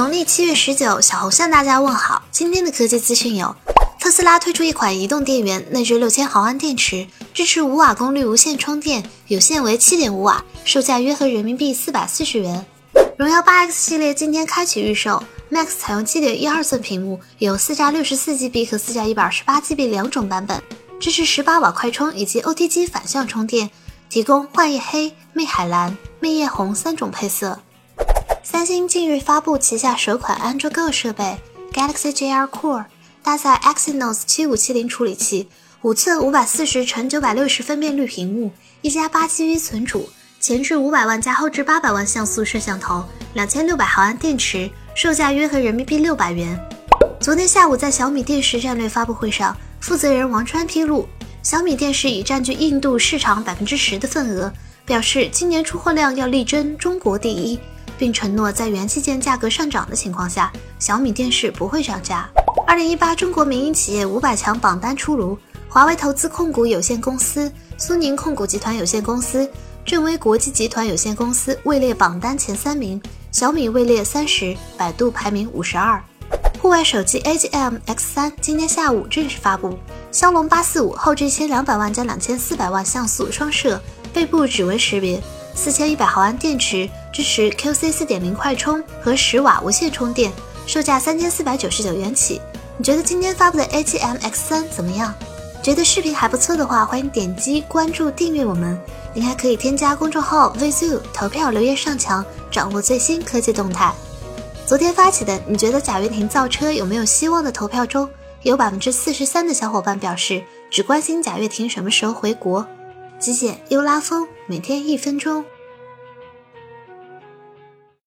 农历七月十九，小红向大家问好。今天的科技资讯有：特斯拉推出一款移动电源，内置六千毫安电池，支持五瓦功率无线充电，有线为七点五瓦，售价约合人民币四百四十元。荣耀八 X 系列今天开启预售，Max 采用七点一二寸屏幕，有四加六十四 GB 和四加一百二十八 GB 两种版本，支持十八瓦快充以及 OTG 反向充电，提供幻夜黑、魅海蓝、魅夜红三种配色。三星近日发布旗下首款安卓 Go 设备 Galaxy JR Core，搭载 Exynos 7570处理器，五寸五百四十乘九百六十分辨率屏幕，一加八 GB 存储。前置五百万加后置八百万像素摄像头，两千六百毫安电池，售价约合人民币六百元。昨天下午在小米电视战略发布会上，负责人王川披露，小米电视已占据印度市场百分之十的份额，表示今年出货量要力争中国第一，并承诺在元器件价格上涨的情况下，小米电视不会涨价。二零一八中国民营企业五百强榜单出炉，华为投资控股有限公司、苏宁控股集团有限公司。正威国际集团有限公司位列榜单前三名，小米位列三十，百度排名五十二。户外手机 AGM X3 今天下午正式发布，骁龙八四五后置一千两百万加两千四百万像素双摄，背部指纹识别，四千一百毫安电池，支持 QC 四点零快充和十瓦无线充电，售价三千四百九十九元起。你觉得今天发布的 AGM X3 怎么样？觉得视频还不错的话，欢迎点击关注订阅我们。您还可以添加公众号 VZOO 投票留言上墙，掌握最新科技动态。昨天发起的“你觉得贾跃亭造车有没有希望”的投票中，有百分之四十三的小伙伴表示只关心贾跃亭什么时候回国。极简又拉风，每天一分钟。